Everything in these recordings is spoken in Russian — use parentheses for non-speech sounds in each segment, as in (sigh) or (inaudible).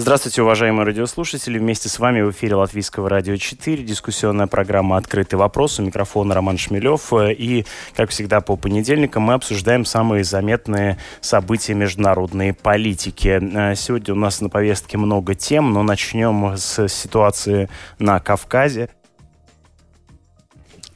Здравствуйте, уважаемые радиослушатели. Вместе с вами в эфире Латвийского радио 4. Дискуссионная программа «Открытый вопрос». У микрофона Роман Шмелев. И, как всегда, по понедельникам мы обсуждаем самые заметные события международной политики. Сегодня у нас на повестке много тем, но начнем с ситуации на Кавказе.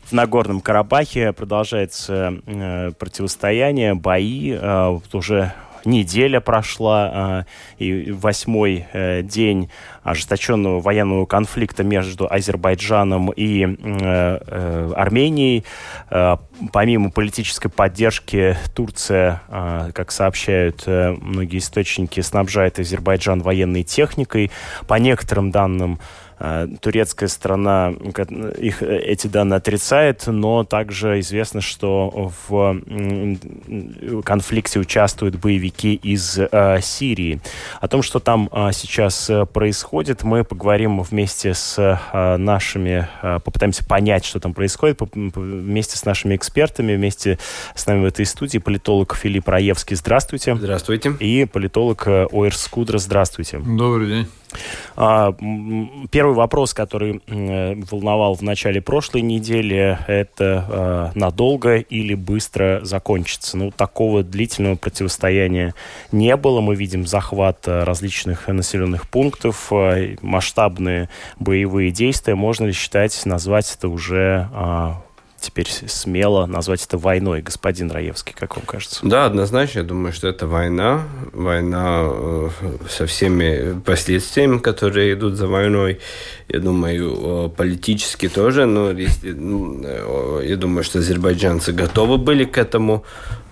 В Нагорном Карабахе продолжается э, противостояние, бои. Э, уже неделя прошла, а, и восьмой э, день ожесточенного военного конфликта между Азербайджаном и э, э, Арменией. Помимо политической поддержки, Турция, как сообщают многие источники, снабжает Азербайджан военной техникой. По некоторым данным, турецкая сторона их, э, эти данные отрицает, но также известно, что в конфликте участвуют боевики из э, Сирии. О том, что там сейчас происходит, мы поговорим вместе с нашими, попытаемся понять, что там происходит, вместе с нашими экспертами, вместе с нами в этой студии политолог Филипп Раевский. Здравствуйте. Здравствуйте. И политолог Оэр Скудра. Здравствуйте. Добрый день. А, первый вопрос, который волновал в начале прошлой недели, это а, надолго или быстро закончится. Ну, такого длительного противостояния не было. Мы видим захват а, различных населенных пунктов, масштабные боевые действия. Можно ли считать, назвать это уже теперь смело назвать это войной, господин Раевский, как вам кажется? Да, однозначно, я думаю, что это война, война э, со всеми последствиями, которые идут за войной. Я думаю, политически тоже, но ну, э, я думаю, что азербайджанцы готовы были к этому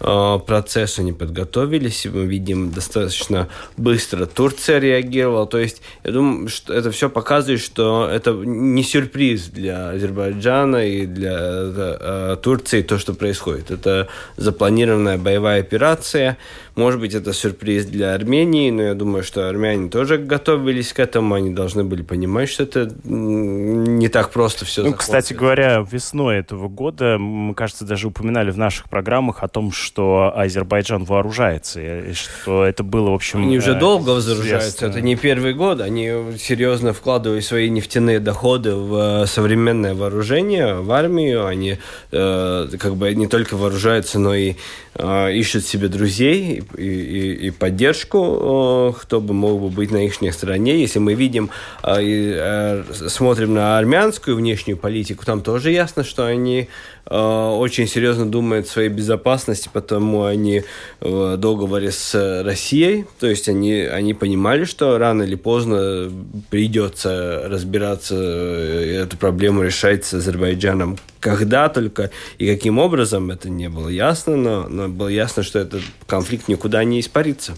э, процессу, они подготовились. Мы видим, достаточно быстро Турция реагировала. То есть, я думаю, что это все показывает, что это не сюрприз для Азербайджана и для э, Турции то, что происходит. Это запланированная боевая операция. Может быть, это сюрприз для Армении, но я думаю, что армяне тоже готовились к этому, они должны были понимать, что это не так просто все. Ну, кстати говоря, весной этого года, мы, кажется, даже упоминали в наших программах о том, что Азербайджан вооружается, и что это было, в общем... Они уже э, долго вооружаются, это не первый год, они серьезно вкладывают свои нефтяные доходы в э, современное вооружение, в армию, они э, как бы не только вооружаются, но и ищут себе друзей, и, и, и поддержку, кто бы мог бы быть на их стороне. Если мы видим э, смотрим на армянскую внешнюю политику, там тоже ясно, что они Э, очень серьезно думают о своей безопасности, потому они в договоре с Россией, то есть они, они понимали, что рано или поздно придется разбираться, э, эту проблему решать с Азербайджаном. Когда только и каким образом, это не было ясно, но, но было ясно, что этот конфликт никуда не испарится.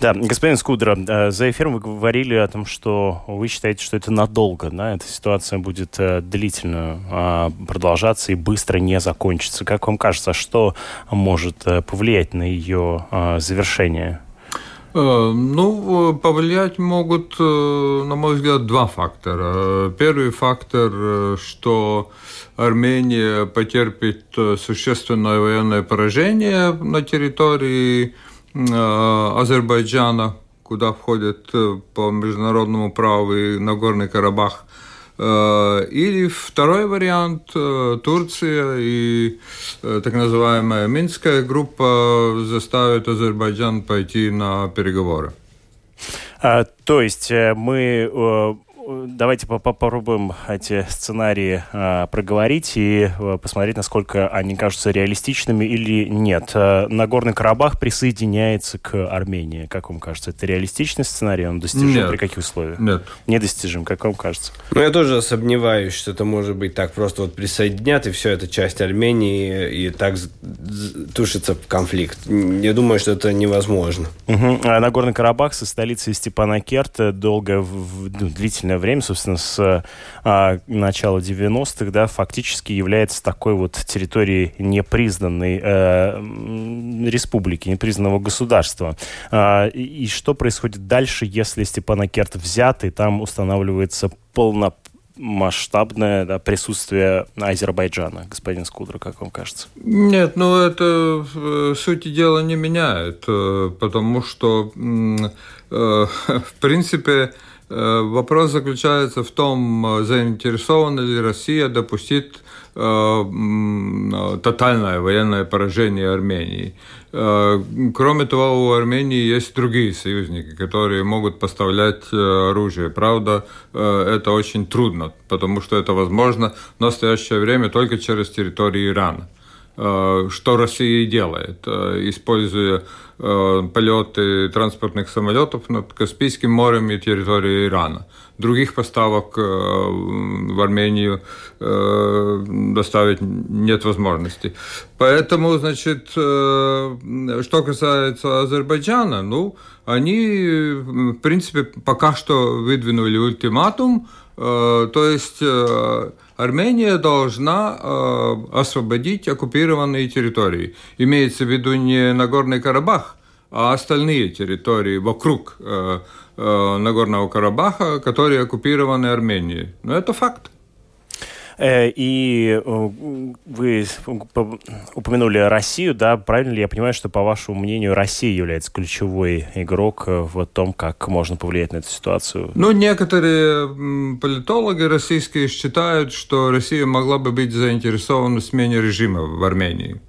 Да, господин Скудра, э, за эфиром вы говорили о том, что вы считаете, что это надолго, да, эта ситуация будет э, длительно а, продолжаться и быстро не закончится. Как вам кажется, что может э, повлиять на ее а, завершение? Ну, повлиять могут, на мой взгляд, два фактора. Первый фактор, что Армения потерпит существенное военное поражение на территории Азербайджана, куда входит э, по международному праву и Нагорный Карабах. Э, или второй вариант – Турция и так называемая Минская группа заставят Азербайджан пойти на переговоры. А, то есть мы давайте попробуем эти сценарии э, проговорить и э, посмотреть, насколько они кажутся реалистичными или нет. Э, Нагорный Карабах присоединяется к Армении. Как вам кажется, это реалистичный сценарий? Он достижим нет. при каких условиях? Нет. Недостижим, как вам кажется? Ну, я тоже сомневаюсь, что это может быть так просто вот присоединят, и все, это часть Армении, и так тушится конфликт. Я думаю, что это невозможно. Угу. А Нагорный Карабах со столицей Степанакерт долго, ну, длительное длительное время, собственно, с а, начала 90-х, да, фактически является такой вот территорией непризнанной э, республики, непризнанного государства. А, и, и что происходит дальше, если Степанакерт взят, и там устанавливается полно масштабное да, присутствие Азербайджана, господин Скудра, как вам кажется? Нет, ну это э, сути дела не меняет, э, потому что, э, (laughs) в принципе, вопрос заключается в том, заинтересована ли Россия допустить тотальное военное поражение Армении. Э, кроме того, у Армении есть другие союзники, которые могут поставлять э, оружие. Правда, э, это очень трудно, потому что это возможно в настоящее время только через территорию Ирана. Что Россия делает, используя полеты транспортных самолетов над Каспийским морем и территорией Ирана других поставок э, в Армению э, доставить нет возможности. Поэтому, значит, э, что касается Азербайджана, ну, они, в принципе, пока что выдвинули ультиматум, то есть Армения должна освободить оккупированные территории. Имеется в виду не Нагорный Карабах, а остальные территории вокруг Э, Нагорного Карабаха, которые оккупированы Арменией. Но это факт. Э, и э, вы упомянули Россию, да, правильно ли я понимаю, что, по вашему мнению, Россия является ключевой игрок в том, как можно повлиять на эту ситуацию? Ну, некоторые политологи российские считают, что Россия могла бы быть заинтересована в смене режима в Армении.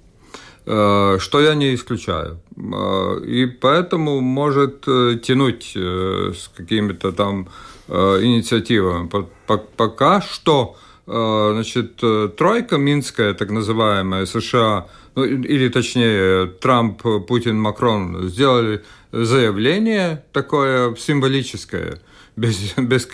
Э, что я не исключаю. Э, и поэтому может э, тянуть с какими-то там инициативами. Пока что значит, тройка минская, так называемая, США, ну, или точнее Трамп, Путин, Макрон сделали заявление такое символическое, без, (laughs) без,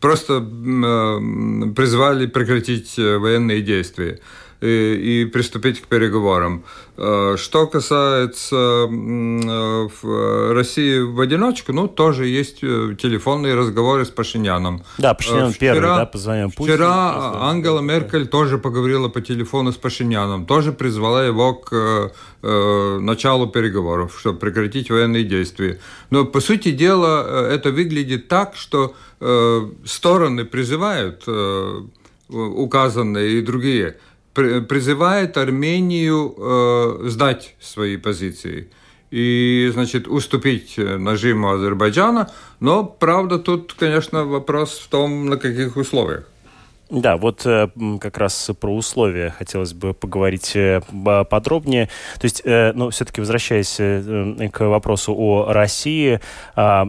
просто призвали прекратить военные действия и, и приступить к переговорам. Э, что касается э, России в одиночку, ну, тоже есть э, телефонные разговоры с Пашиняном. Да, Пашинян вчера, первый, да, позвонил Путину. Вчера Ангела Меркель тоже поговорила по телефону с Пашиняном, тоже призвала его к началу переговоров, чтобы прекратить военные действия. Но, по сути дела, это выглядит так, что стороны призывают указанные и другие призывает Армению э, сдать свои позиции и, значит, уступить нажиму Азербайджана. Но, правда, тут, конечно, вопрос в том, на каких условиях. Да, вот э, как раз про условия хотелось бы поговорить э, подробнее. То есть, э, ну, все-таки возвращаясь к вопросу о России, а,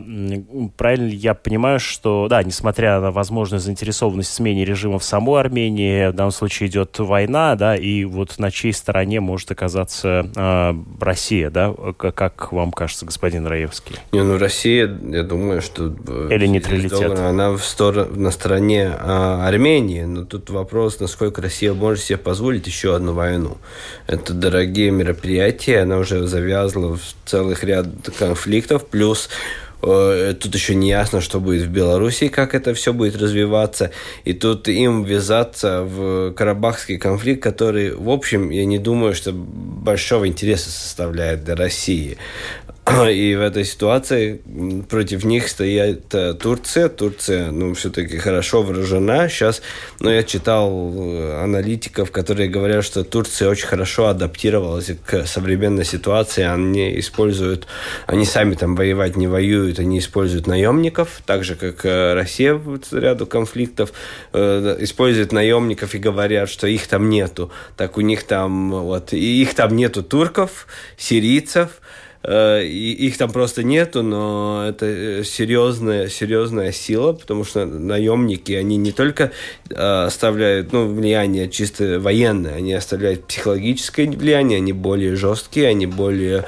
правильно ли я понимаю, что, да, несмотря на возможную заинтересованность в смене режима в самой Армении, в данном случае идет война, да, и вот на чьей стороне может оказаться а, Россия, да? Как вам кажется, господин Раевский? Не, ну, Россия, я думаю, что... Или нейтралитет? Она в стор... на стороне а, Армении, Армении, но тут вопрос, насколько Россия может себе позволить еще одну войну. Это дорогие мероприятия, она уже завязла в целых ряд конфликтов, плюс э, Тут еще не ясно, что будет в Беларуси, как это все будет развиваться. И тут им ввязаться в карабахский конфликт, который, в общем, я не думаю, что большого интереса составляет для России. И в этой ситуации против них стоит э, Турция. Турция, ну, все-таки хорошо вооружена. Сейчас, ну, я читал э, аналитиков, которые говорят, что Турция очень хорошо адаптировалась к современной ситуации. Они используют, они сами там воевать не воюют, они используют наемников, так же, как э, Россия в ряду конфликтов используют наемников и говорят, что их там нету. Так у них там, вот, и их там нету турков, сирийцев, их там просто нету, но это э, серьезная, серьезная сила, потому что наемники, они не только э, оставляют ну, влияние чисто военное, они оставляют психологическое влияние, они более жесткие, они более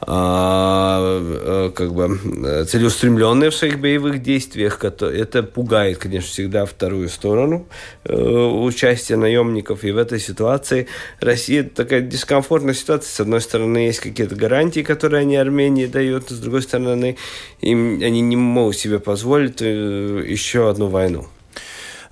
как бы целеустремленные в своих боевых действиях. Это пугает, конечно, всегда вторую сторону участия наемников. И в этой ситуации Россия такая дискомфортная ситуация. С одной стороны, есть какие-то гарантии, которые они Армении дают, с другой стороны, им, они не могут себе позволить еще одну войну.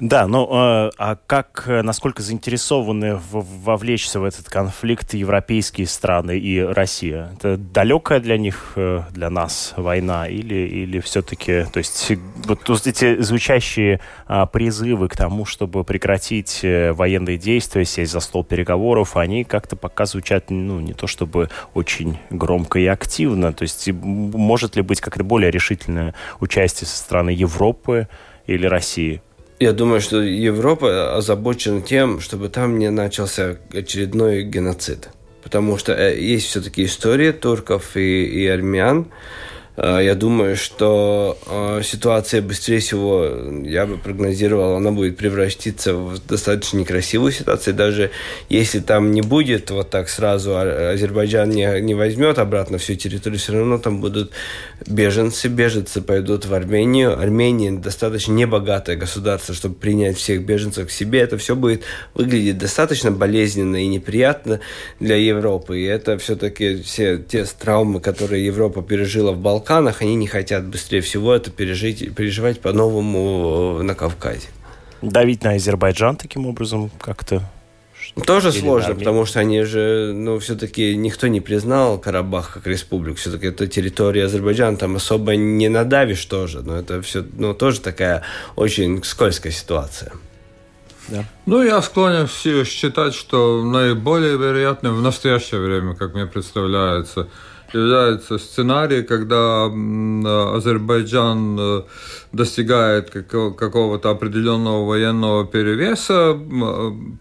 Да, но э, а как, э, насколько заинтересованы в, вовлечься в этот конфликт европейские страны и Россия? Это далекая для них, э, для нас война или, или все-таки, то есть вот эти звучащие а, призывы к тому, чтобы прекратить военные действия, сесть за стол переговоров, они как-то пока звучат, ну, не то чтобы очень громко и активно, то есть может ли быть как-то более решительное участие со стороны Европы или России? Я думаю, что Европа озабочена тем, чтобы там не начался очередной геноцид. Потому что э, есть все-таки история турков и, и армян, я думаю, что э, ситуация быстрее всего, я бы прогнозировал, она будет превратиться в достаточно некрасивую ситуацию. Даже если там не будет вот так сразу, а, Азербайджан не, не возьмет обратно всю территорию, все равно там будут беженцы, беженцы пойдут в Армению. Армения достаточно небогатое государство, чтобы принять всех беженцев к себе. Это все будет выглядеть достаточно болезненно и неприятно для Европы. И это все-таки все те травмы, которые Европа пережила в Балканах, Балканах, они не хотят быстрее всего это пережить, переживать по-новому э, на Кавказе. Давить на Азербайджан таким образом как-то тоже Или сложно, потому что они же, ну, все-таки никто не признал Карабах как республику. Все-таки это территория Азербайджана, там особо не надавишь тоже. Но это все, ну, тоже такая очень скользкая ситуация. Да. Ну, я склонен считать, что наиболее вероятным в настоящее время, как мне представляется, является сценарий, когда Азербайджан э, достигает какого-то определенного военного перевеса,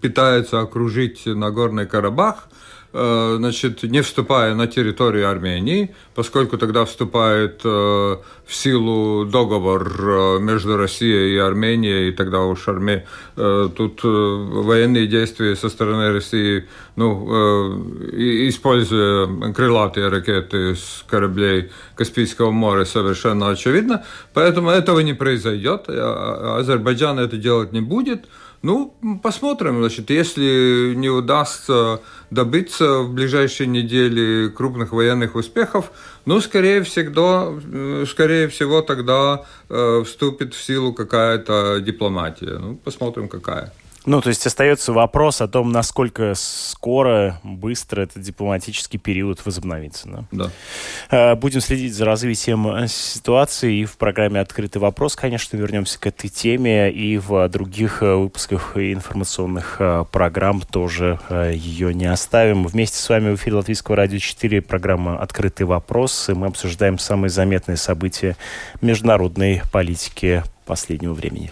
пытается окружить Нагорный Карабах – Э, значит, не вступая на территорию Армении, поскольку тогда вступает э, в силу договор э, между Россией и Арменией, и тогда уж Арме... тут военные действия со стороны России, ну, используя крылатые ракеты с кораблей Каспийского моря, совершенно очевидно. Поэтому этого не произойдет. Азербайджан это делать не будет. Ну, посмотрим. Значит, если не удастся добиться в ближайшие недели крупных военных успехов, ну, скорее всего, скорее всего тогда э, вступит в силу какая-то дипломатия. Ну, посмотрим, какая. Ну, то есть остается вопрос о том, насколько скоро, быстро этот дипломатический период возобновится. Да? Да. Э, будем следить за развитием э, ситуации и в программе «Открытый вопрос», конечно, вернемся к этой теме и в других э, выпусках информационных программ тоже ее не оставим. Вместе с вами в эфире Латвийского радио 4 программа «Открытый вопрос», и мы обсуждаем самые заметные события международной политики последнего времени.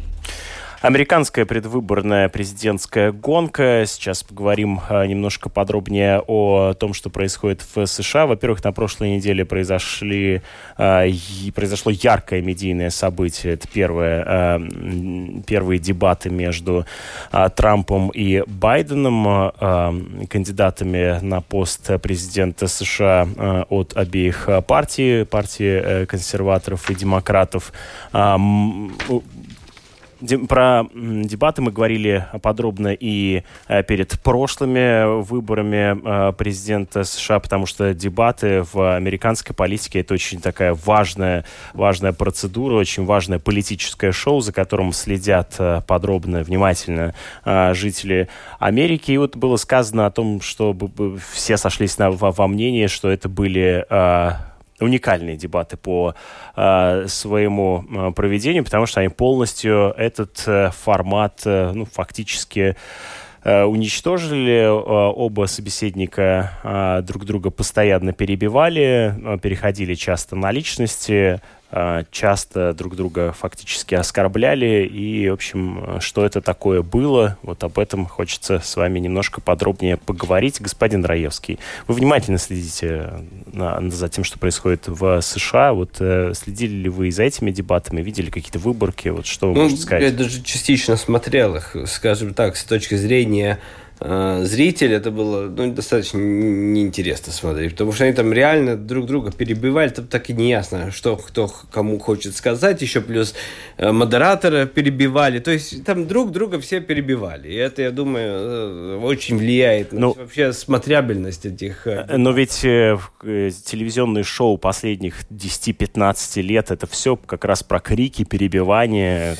Американская предвыборная президентская гонка. Сейчас поговорим а, немножко подробнее о том, что происходит в США. Во-первых, на прошлой неделе произошли, а, произошло яркое медийное событие. Это первое, а, первые дебаты между Трампом и Байденом, кандидатами на пост президента США от обеих партий, партии э, консерваторов и демократов про дебаты мы говорили подробно и э, перед прошлыми выборами э, президента США, потому что дебаты в американской политике это очень такая важная, важная процедура, очень важное политическое шоу, за которым следят э, подробно, внимательно жители Америки. И вот было сказано о том, что все сошлись на, во мнении, что это были уникальные дебаты по э, своему э, проведению, потому что они полностью этот э, формат, э, ну, фактически э, уничтожили. Э, оба собеседника друг друга постоянно перебивали, переходили часто на личности. Э, часто друг друга фактически оскорбляли. И, в общем, что это такое было, вот об этом хочется с вами немножко подробнее поговорить. Господин Раевский, вы внимательно следите на, за тем, что происходит в США. Вот э, следили ли вы за этими дебатами, видели какие-то выборки? Вот что вы ну, можете сказать? Я даже частично смотрел их, скажем так, с точки зрения Э, зритель, это было ну, достаточно неинтересно смотреть, потому что они там реально друг друга перебивали, там так и не ясно, что кто кому хочет сказать, еще плюс э, модератора перебивали, то есть там друг друга все перебивали, и это, я думаю, э, очень влияет на ну, вообще смотрябельность этих... Но ведь э, телевизионные шоу последних 10-15 лет, это все как раз про крики, перебивания,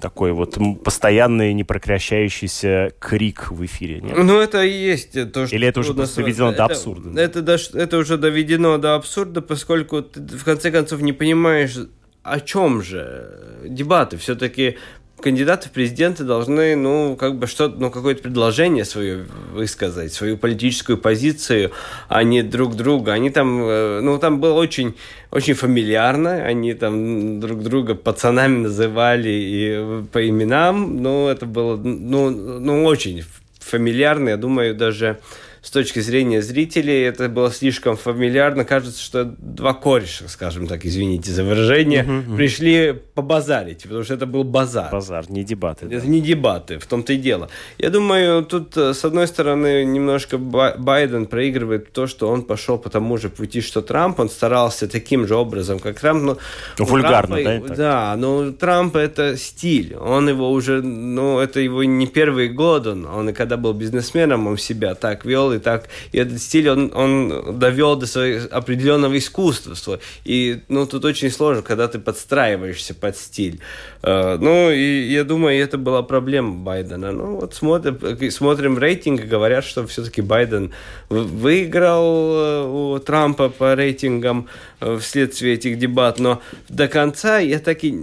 такой вот постоянный непрекращающийся крик в эфире нет? Ну, это и есть то, что... Или это уже просто доведено это, до абсурда? Это, это, это уже доведено до абсурда, поскольку ты в конце концов не понимаешь, о чем же дебаты. Все-таки кандидаты в президенты должны, ну, как бы что-то, ну, какое-то предложение свое высказать, свою политическую позицию, а не друг друга. Они там, э, ну, там было очень, очень фамильярно, они там друг друга пацанами называли и по именам, ну, это было, ну, ну, очень фамильярно, я думаю, даже с точки зрения зрителей это было слишком фамильярно. Кажется, что два кореша, скажем так, извините за выражение, угу, пришли побазарить, потому что это был базар. Базар, не дебаты. Это да. не дебаты, в том-то и дело. Я думаю, тут, э, с одной стороны, немножко Байден проигрывает то, что он пошел по тому же пути, что Трамп. Он старался таким же образом, как Трамп. Но Вульгарно, Трампа, да? Да, но Трамп это стиль. Он его уже, ну, это его не первый год. Он, он и когда был бизнесменом, он себя так вел, и так. И этот стиль он, он довел до своего определенного искусства. И ну, тут очень сложно, когда ты подстраиваешься под стиль. Uh, ну, и я думаю, это была проблема Байдена. Ну, вот смотрим, смотрим рейтинг, говорят, что все-таки Байден выиграл э, у Трампа по рейтингам э, вследствие этих дебат, но до конца я так и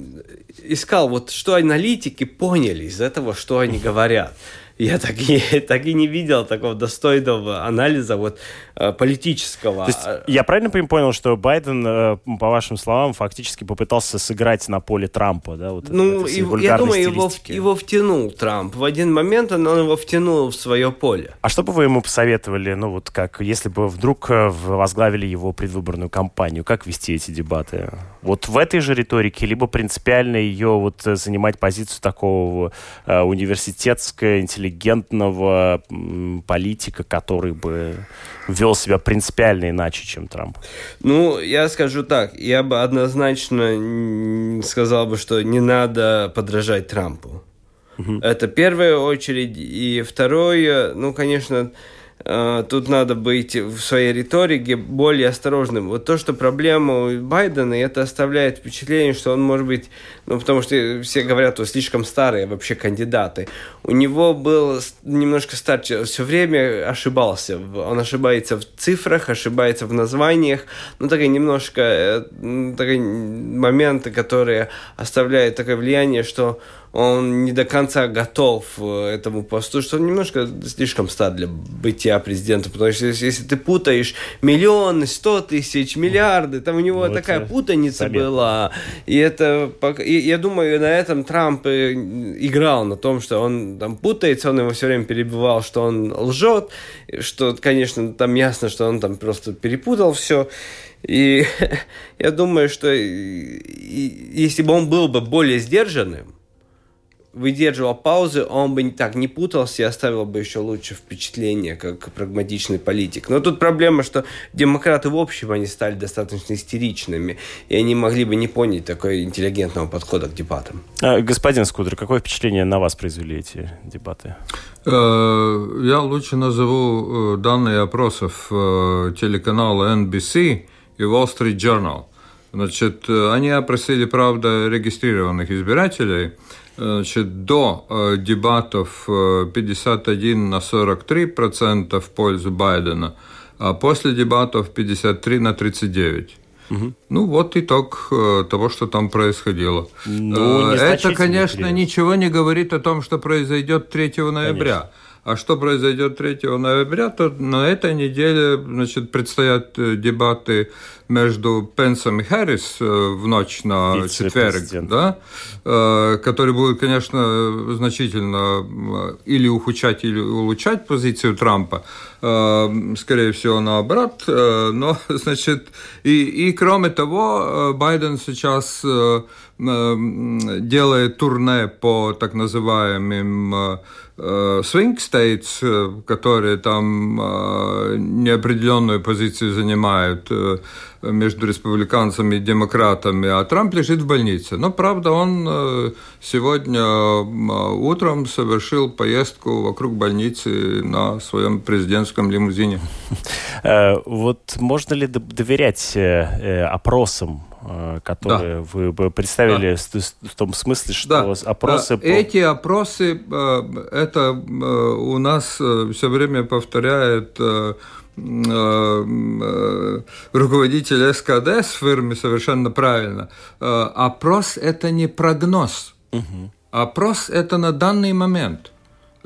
искал, вот что аналитики поняли из этого, что они говорят я так и, (laughs) так и не видел такого достойного анализа вот э, политического. То есть, я правильно понял, что Байден, э, по вашим словам, фактически попытался сыграть на поле Трампа, да? Вот ну, его, я думаю, его, его втянул Трамп. В один момент он, он его втянул в свое поле. А что бы вы ему посоветовали, ну вот как, если бы вдруг э, возглавили его предвыборную кампанию, как вести эти дебаты? Вот в этой же риторике, либо принципиально ее вот занимать позицию такого университетского, интеллектуального интеллигентного политика, который бы вел себя принципиально иначе, чем Трамп? Ну, я скажу так, я бы однозначно сказал бы, что не надо подражать Трампу. Угу. Это первая очередь. И второе, ну, конечно, тут надо быть в своей риторике более осторожным. Вот то, что проблема у Байдена, это оставляет впечатление, что он может быть, ну, потому что все говорят, что слишком старые вообще кандидаты. У него был немножко старше, все время ошибался. Он ошибается в цифрах, ошибается в названиях, ну, такие немножко э, такие моменты, которые оставляют такое влияние, что он не до конца готов э, этому посту, что он немножко слишком стар для бытия президента, потому что если, если ты путаешь миллионы, сто тысяч, миллиарды, там у него вот такая путаница заметно. была, и это, и, я думаю, на этом Трамп играл, на том, что он там путается, он его все время перебивал, что он лжет, что, конечно, там ясно, что он там просто перепутал все, и (laughs) я думаю, что если бы он был бы более сдержанным, выдерживал паузы, он бы так не путался и оставил бы еще лучше впечатление, как прагматичный политик. Но тут проблема, что демократы в общем, они стали достаточно истеричными, и они могли бы не понять такой интеллигентного подхода к дебатам. А, господин Скудер, какое впечатление на вас произвели эти дебаты? Э, я лучше назову э, данные опросов э, телеканала NBC и Wall Street Journal. Значит, они опросили, правда, регистрированных избирателей – Значит, до э, дебатов 51 э, на 43 процента в пользу Байдена, а после дебатов 53 на 39. Угу. Ну, вот итог э, того, что там происходило. Ну, Это, конечно, период. ничего не говорит о том, что произойдет 3 ноября. Конечно. А что произойдет 3 ноября, то на этой неделе значит, предстоят дебаты между Пенсом и Харрис в ночь на четверг, да, который будет, конечно, значительно или ухудшать, или улучшать позицию Трампа, скорее всего, наоборот. Но, (laughs) значит, и, и кроме того, Байден сейчас делает турне по так называемым Э, swing states, э, которые там э, неопределенную позицию занимают между республиканцами и демократами, а Трамп лежит в больнице. Но, правда, он сегодня утром совершил поездку вокруг больницы на своем президентском лимузине. Вот можно ли доверять опросам Э, которые да. вы представили да. в том смысле, что да. опросы... Э, эти опросы, э, это у нас все время повторяет руководитель СКД с фирмы совершенно правильно. Опрос – это не прогноз. Угу. Опрос – это на данный момент – Э,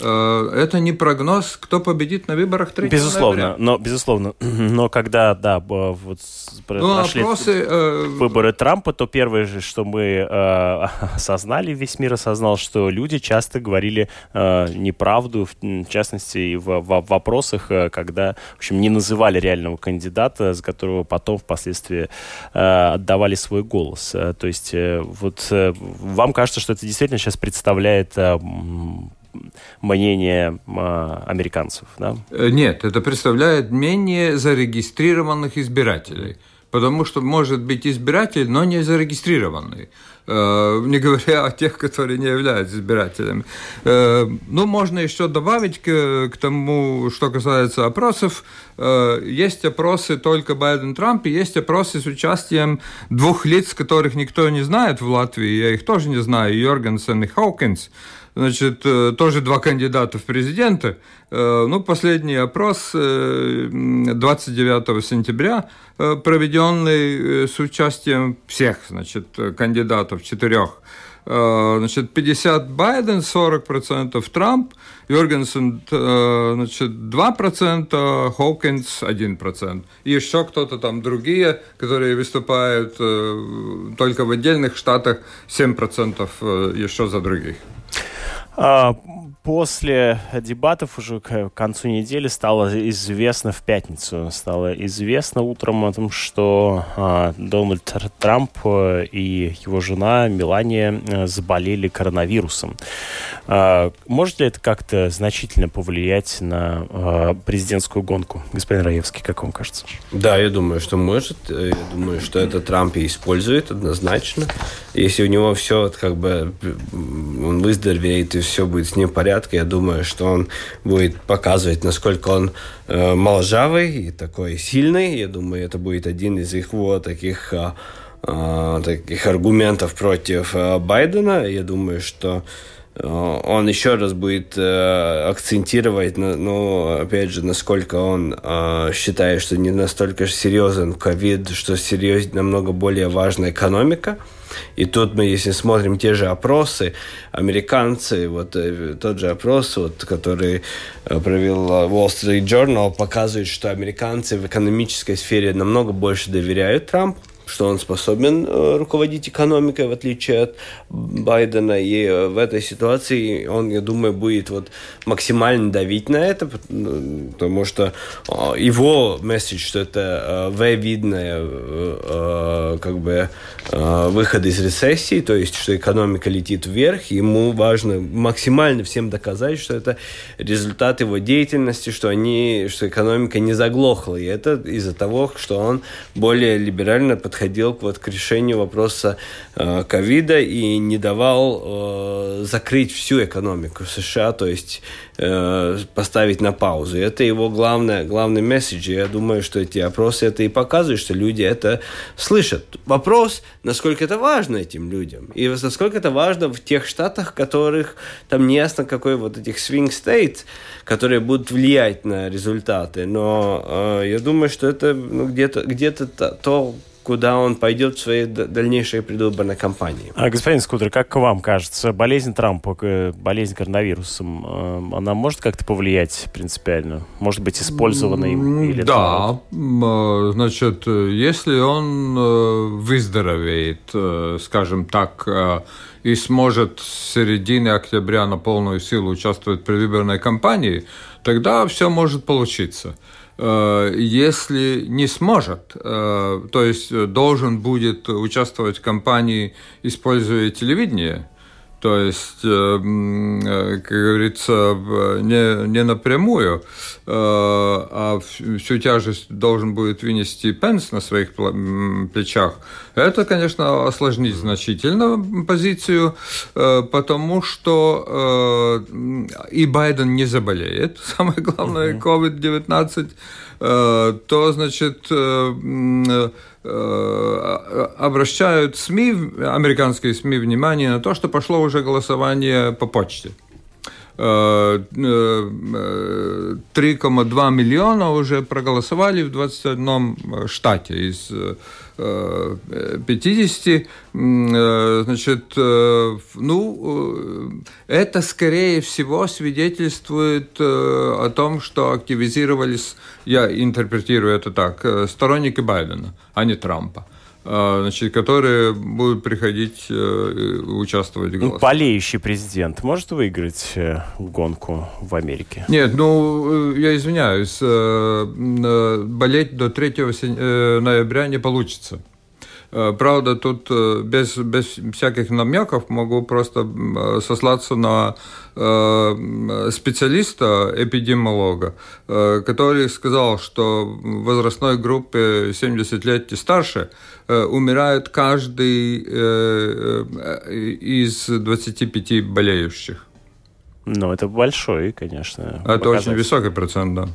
это не прогноз, кто победит на выборах 3 Безусловно, ноября. но безусловно, (clears throat) но когда да, вот ну, прошли опросы, э, выборы Трампа, то первое же, что мы э, (laughs) осознали, весь мир осознал, что люди часто говорили э, неправду, в частности и в, в, в вопросах, э, когда, в общем, не называли реального кандидата, за которого потом впоследствии э, отдавали свой голос. Э, то есть э, вот э, вам кажется, что это действительно сейчас представляет э, мнение э, американцев, да? Э, нет, это представляет менее зарегистрированных избирателей. Потому что может быть избиратель, но не зарегистрированный э, не говоря о тех, которые не являются избирателями. Ну, можно еще добавить к, к тому, что касается опросов. Есть опросы только Байден-Трамп, и есть опросы с участием двух лиц, которых никто не знает в Латвии, я их тоже не знаю, Йоргенсен и Хоукинс значит, э, тоже два кандидата в президенты. Э, ну, последний опрос 29 э, сентября, проведенный с участием всех, значит, кандидатов, четырех. Значит, 50 Байден, 40% Трамп, Йоргенсен, значит, 2%, Хоукинс 1%. И еще кто-то там другие, которые выступают только в отдельных штатах, 7% еще за других. А, после дебатов уже к концу недели стало известно в пятницу, стало известно утром о том, что а, Дональд Трамп э, и его жена Мелания э, заболели коронавирусом. А, может ли это как-то значительно повлиять на а, президентскую гонку? Господин Раевский, как вам кажется? Да, я думаю, что может. Я думаю, что это Трамп и использует однозначно. Если у него все как бы он выздоровеет и все будет с ним в порядке, я думаю, что он будет показывать, насколько он э, моложавый и такой сильный. Я думаю, это будет один из его таких э, э, таких аргументов против э, Байдена. Я думаю, что он еще раз будет э, акцентировать, на, ну, опять же, насколько он э, считает, что не настолько серьезен ковид, что серьез, намного более важна экономика. И тут мы, если смотрим те же опросы, американцы, вот э, тот же опрос, вот, который э, провел Wall Street Journal, показывает, что американцы в экономической сфере намного больше доверяют Трампу, что он способен э, руководить экономикой, в отличие от Байдена. И э, в этой ситуации он, я думаю, будет вот максимально давить на это, потому что э, его месседж, что это V-видная как бы выход из рецессии, то есть, что экономика летит вверх, ему важно максимально всем доказать, что это результат его деятельности, что они, что экономика не заглохла. И это из-за того, что он более либерально подходит подходил вот к решению вопроса э, ковида и не давал э, закрыть всю экономику США, то есть э, поставить на паузу. Это его главное, главный месседж. Я думаю, что эти опросы это и показывают, что люди это слышат. Вопрос, насколько это важно этим людям. И насколько это важно в тех штатах, которых там не ясно, какой вот этих swing states, которые будут влиять на результаты. Но э, я думаю, что это ну, где-то где то, то куда он пойдет в своей дальнейшей предвыборной кампании. А, господин Скутер, как вам кажется, болезнь Трампа, э, болезнь коронавирусом, э, она может как-то повлиять принципиально? Может быть, использована им? Или да, наоборот? значит, если он выздоровеет, скажем так, и сможет с середины октября на полную силу участвовать в предвыборной кампании, тогда все может получиться. Э, если не сможет, э, то есть должен будет участвовать в кампании, используя телевидение, то есть, э, э, как говорится, не, не напрямую, э, а всю тяжесть должен будет вынести Пенс на своих плечах, это, конечно, осложнит значительно позицию, потому что и Байден не заболеет, (laughs) самое главное, COVID-19, то, значит, Э, обращают СМИ, американские СМИ, внимание на то, что пошло уже голосование по почте. 3,2 э, э, миллиона уже проголосовали в 21 штате из 50. Значит, ну, это, скорее всего, свидетельствует о том, что активизировались, я интерпретирую это так, сторонники Байдена, а не Трампа. А, значит, которые будут приходить э, участвовать в голосовании. Болеющий президент может выиграть э, гонку в Америке? Нет, ну, э, я извиняюсь, болеть до 3 ноября не получится. Э, правда, тут э, без, без всяких намеков могу просто сослаться на э, специалиста, эпидемиолога, который сказал, что в возрастной группе 70 лет и старше умирает каждый из 25 болеющих. Ну, это большой, конечно. Это очень высокий процент, да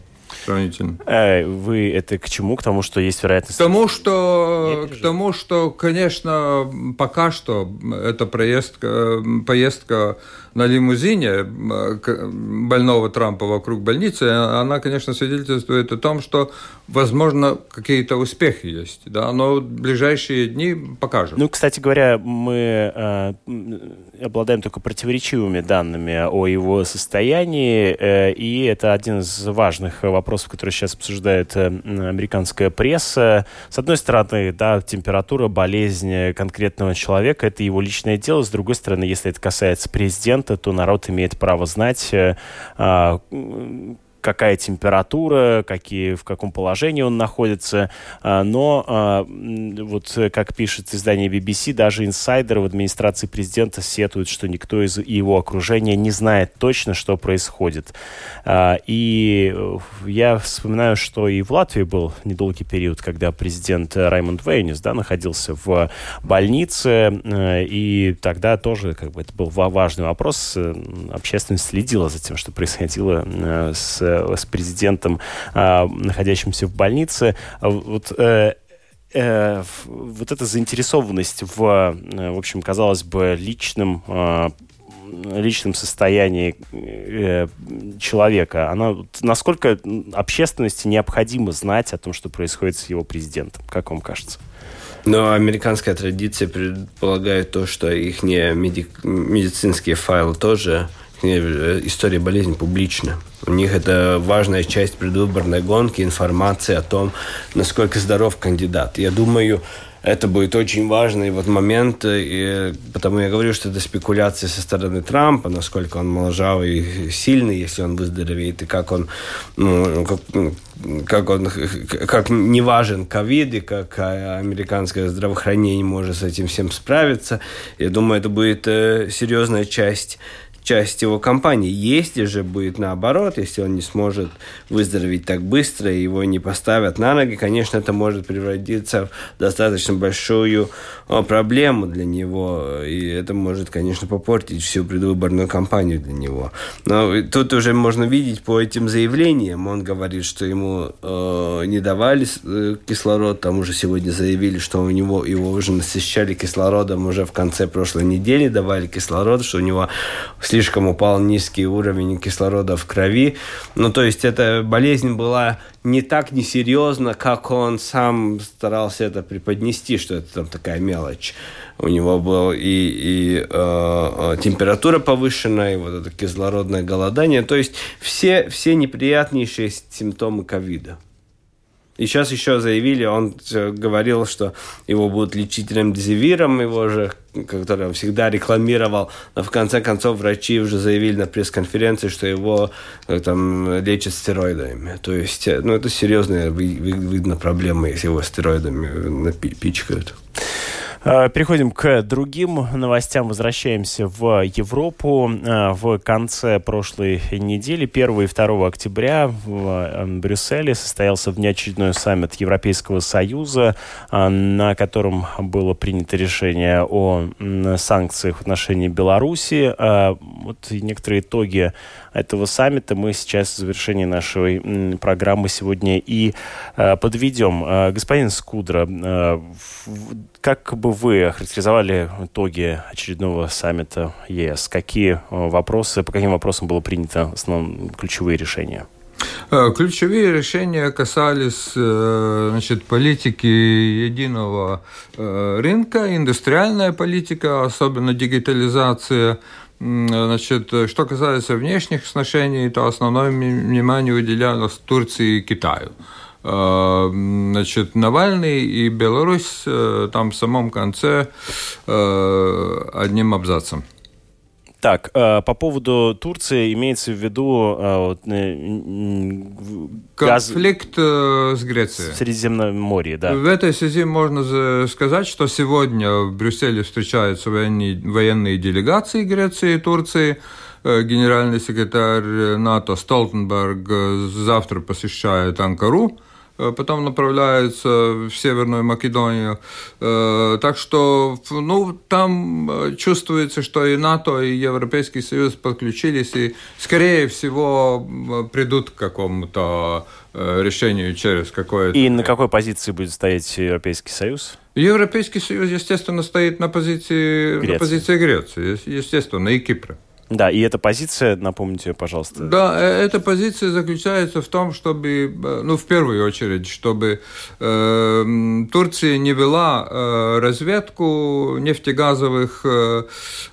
сравнительно. А вы это к чему? К тому, что есть вероятность? К тому, что, к тому, что конечно, пока что эта поездка, поездка на лимузине больного Трампа вокруг больницы, она, конечно, свидетельствует о том, что, возможно, какие-то успехи есть, да, но ближайшие дни покажут. Ну, кстати говоря, мы э, обладаем только противоречивыми данными о его состоянии, э, и это один из важных вопросов, который сейчас обсуждает э, американская пресса. С одной стороны, да, температура, болезнь конкретного человека – это его личное дело. С другой стороны, если это касается президента, момента, то народ имеет право знать, э, а, какая температура, какие, в каком положении он находится. А, но а, вот как пишет издание BBC, даже инсайдеры в администрации президента сетуют, что никто из его окружения не знает точно, что происходит. А, и я вспоминаю, что и в Латвии был недолгий период, когда президент Раймонд Вейнис да, находился в больнице, и тогда тоже как бы, это был важный вопрос. Общественность следила за тем, что происходило с с президентом, а, находящимся в больнице. А вот э, э, вот эта заинтересованность в, э, в общем, казалось бы, личном а, личном состоянии э, человека, она насколько общественности необходимо знать о том, что происходит с его президентом, как вам кажется? Но американская традиция предполагает то, что их не меди- медицинские файлы тоже Э, история болезни публична. У них это важная часть предвыборной гонки, информация о том, насколько здоров кандидат. Я думаю, это будет очень важный вот момент, и потому я говорю, что это спекуляция со стороны Трампа, насколько он моложавый и сильный, если он выздоровеет, и как он, ну, как, ну, как он, как не важен ковид, и как американское здравоохранение может с этим всем справиться. Я думаю, это будет э, серьезная часть часть его компании. Если же будет наоборот, если он не сможет выздороветь так быстро, и его не поставят на ноги, конечно, это может превратиться в достаточно большую проблему для него, и это может, конечно, попортить всю предвыборную кампанию для него. Но тут уже можно видеть по этим заявлениям, он говорит, что ему э, не давали э, кислород, там уже сегодня заявили, что у него его уже насыщали кислородом уже в конце прошлой недели, давали кислород, что у него слишком упал низкий уровень кислорода в крови. Ну, то есть эта болезнь была не так несерьезна, как он сам старался это преподнести, что это там такая мелочь. У него была и, и э, э, температура повышенная, и вот это кислородное голодание. То есть все, все неприятнейшие симптомы ковида. И сейчас еще заявили, он говорил, что его будут лечить ремдизивиром, его же, который он всегда рекламировал. Но в конце концов врачи уже заявили на пресс-конференции, что его э, там лечат стероидами. То есть, э, ну, это серьезная, видно, проблема, если его стероидами напичкают. Э, переходим к другим новостям. Возвращаемся в Европу. Э, в конце прошлой недели, 1 и 2 октября, в э, Брюсселе состоялся внеочередной саммит Европейского Союза, на котором было принято решение о санкциях в отношении Беларуси. Вот некоторые итоги этого саммита мы сейчас в завершении нашей программы сегодня и подведем. Господин Скудра, как бы вы охарактеризовали итоги очередного саммита ЕС? Какие э, вопросы, по каким вопросам было принято основные ключевые решения? Э, ключевые решения касались э, значит, политики единого рынка, индустриальная политика, особенно дигитализация. Значит, что касается внешних отношений, то основное внимание уделялось Турции и Китаю. Э, значит, Навальный и Беларусь э, там в самом конце э, одним абзацем. Так, по поводу Турции имеется в виду конфликт газ... с Грецией. В Средиземном море, да. В этой связи можно сказать, что сегодня в Брюсселе встречаются военные, военные делегации Греции и Турции. Генеральный секретарь НАТО Столтенберг завтра посещает Анкару Э, потом направляются в Северную Македонию. Э, так что ну, там э, чувствуется, что и НАТО, и Европейский Союз подключились, и, скорее всего, придут к какому-то решению через какое-то... И на какой позиции будет стоять Европейский Союз? Европейский Союз, естественно, стоит на позиции Греции, на позиции Греции естественно, и Кипра. Да, и эта позиция, напомните, пожалуйста. Да, э, эта позиция заключается в том, чтобы, э, ну, в первую очередь, чтобы э, Турция не вела э, разведку нефтегазовых э,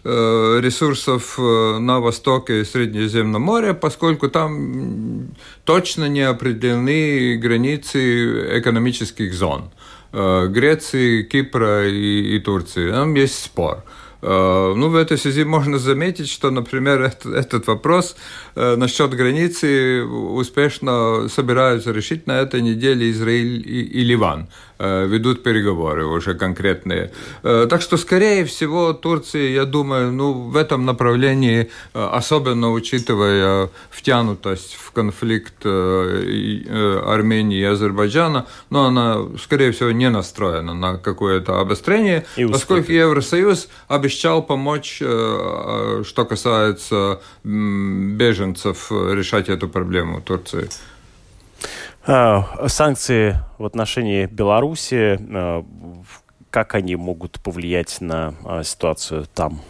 э ресурсов на востоке и Средиземном поскольку там точно не определены границы экономических зон. Греции, Кипра и, и Турции. Там есть спор. Ну, в этой связи можно заметить, что, например, (laughs) этот, вопрос э, насчет границы успешно собираются решить на этой неделе Израиль и Ливан. Э, ведут переговоры уже конкретные. Так что, скорее всего, Турция, я думаю, ну, в этом направлении, особенно учитывая втянутость в конфликт Армении и Азербайджана, но она, скорее всего, не настроена на какое-то обострение, поскольку Евросоюз обещал помочь, э, э, что касается беженцев, решать эту проблему Турции. А, санкции в отношении Беларуси, э, как они могут повлиять на ситуацию там?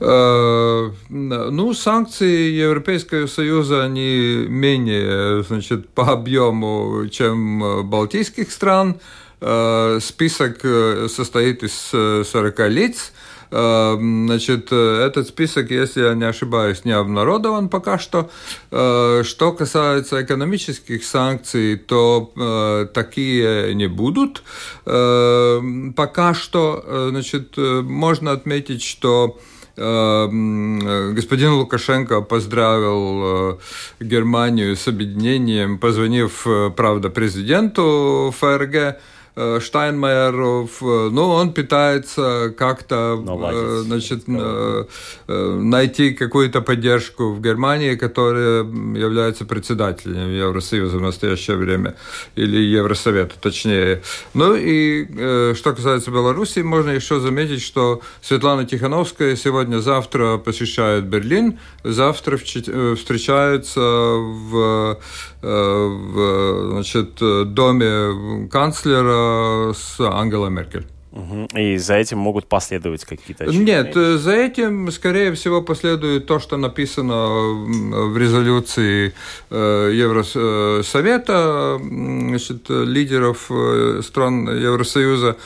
Ну, санкции Европейского Союза, они менее, значит, по объему, чем балтийских стран. Список состоит из 40 лиц. Эм, значит, э, этот список, если я не ошибаюсь, не обнародован пока что. Э, что касается экономических санкций, то э, такие не будут. Пока что, значит, можно отметить, что господин Лукашенко поздравил Германию с объединением, позвонив, правда, президенту ФРГ, Штайнмайеров, э, ну, он пытается как-то, э, значит, найти какую-то поддержку в Германии, которая является председателем Евросоюза в настоящее время, или Евросовета, точнее. Ну и что касается Беларуси, можно еще заметить, что Светлана Тихановская сегодня-завтра посещает Берлин, завтра встречается в, в значит, доме канцлера с Ангелой Меркель. И за этим могут последовать какие-то Нет, э, за этим, скорее всего, последует то, что написано в резолюции э, Евросовета, значит, лидеров э, стран Евросоюза,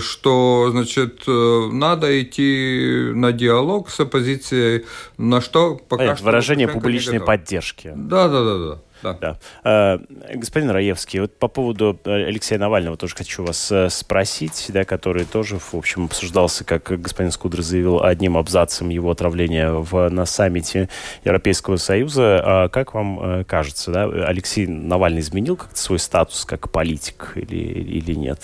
что, значит, надо идти на диалог с оппозицией, на что пока Понятно, что... Выражение публичной поддержки. Да, да, да, да. Да. да. А, господин Раевский, вот по поводу э, Алексея Навального тоже хочу вас э, спросить, да, который тоже, в общем, обсуждался, как господин Скудр заявил, одним абзацем его отравления в, на саммите Европейского Союза. А как вам э, кажется, да, Алексей Навальный изменил как-то свой статус как политик или, или нет?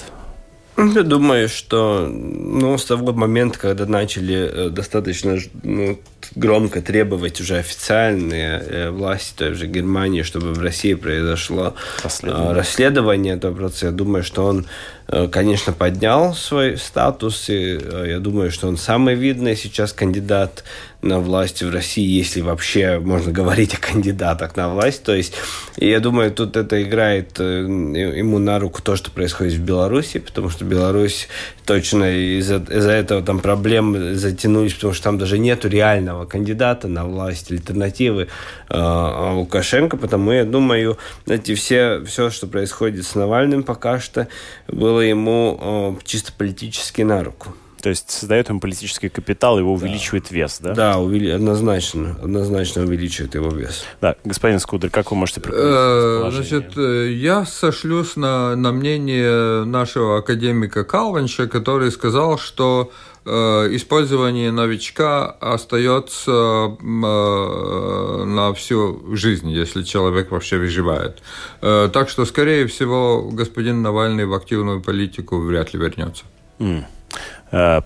Я думаю, что ну, с того момента, когда начали достаточно ну, громко требовать уже официальные э, власти той же Германии, чтобы в России произошло расследование, расследование этого процесса. Я думаю, что он Э, конечно, поднял свой статус, и э, я думаю, что он самый видный сейчас кандидат на власть в России, если вообще можно (laughs) говорить о кандидатах на власть. То есть, я думаю, тут это играет э, ему на руку то, что происходит в Беларуси, потому что Беларусь точно из-за из этого там проблем затянулись, потому что там даже нету реального кандидата на власть, альтернативы э, Лукашенко, потому я думаю, эти все, все, что происходит с Навальным пока что, было ему э, чисто политически на руку. То есть создает ему политический капитал, его увеличивает да. вес, да? Да, увели... однозначно, однозначно увеличивает его вес. Да, господин Скудер, как вы можете э, Значит, э, я сошлюсь на, на мнение нашего академика Калванча, который сказал, что э, использование новичка остается э, на всю жизнь, если человек вообще выживает. Э, так что, скорее всего, господин Навальный в активную политику вряд ли вернется. Э,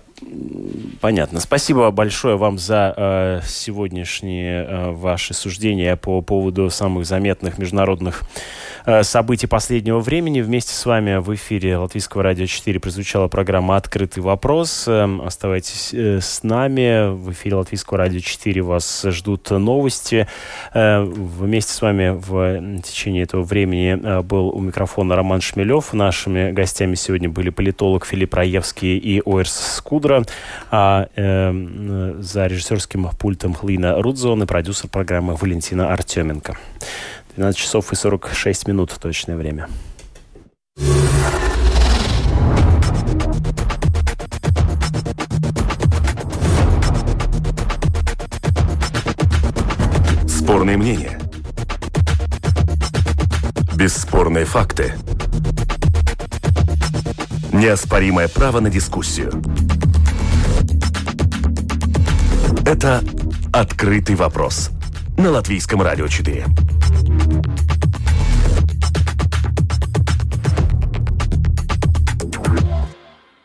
понятно. Спасибо большое вам за э, сегодняшние э, ваши суждения по поводу самых заметных международных Э, событий последнего времени. Вместе с вами в эфире Латвийского радио 4 прозвучала программа «Открытый вопрос». Эм, оставайтесь э, с нами. В эфире Латвийского радио 4 вас ждут новости. Э, вместе с вами в течение этого времени был у микрофона Роман Шмелев. Нашими гостями сегодня были политолог Филипп Раевский и Оэрс Скудра. А э, за режиссерским пультом Лина Рудзон и продюсер программы Валентина Артеменко. 12 часов и 46 минут точное время. Спорные мнения. Бесспорные факты. Неоспоримое право на дискуссию. Это «Открытый вопрос» на Латвийском радио 4. うん。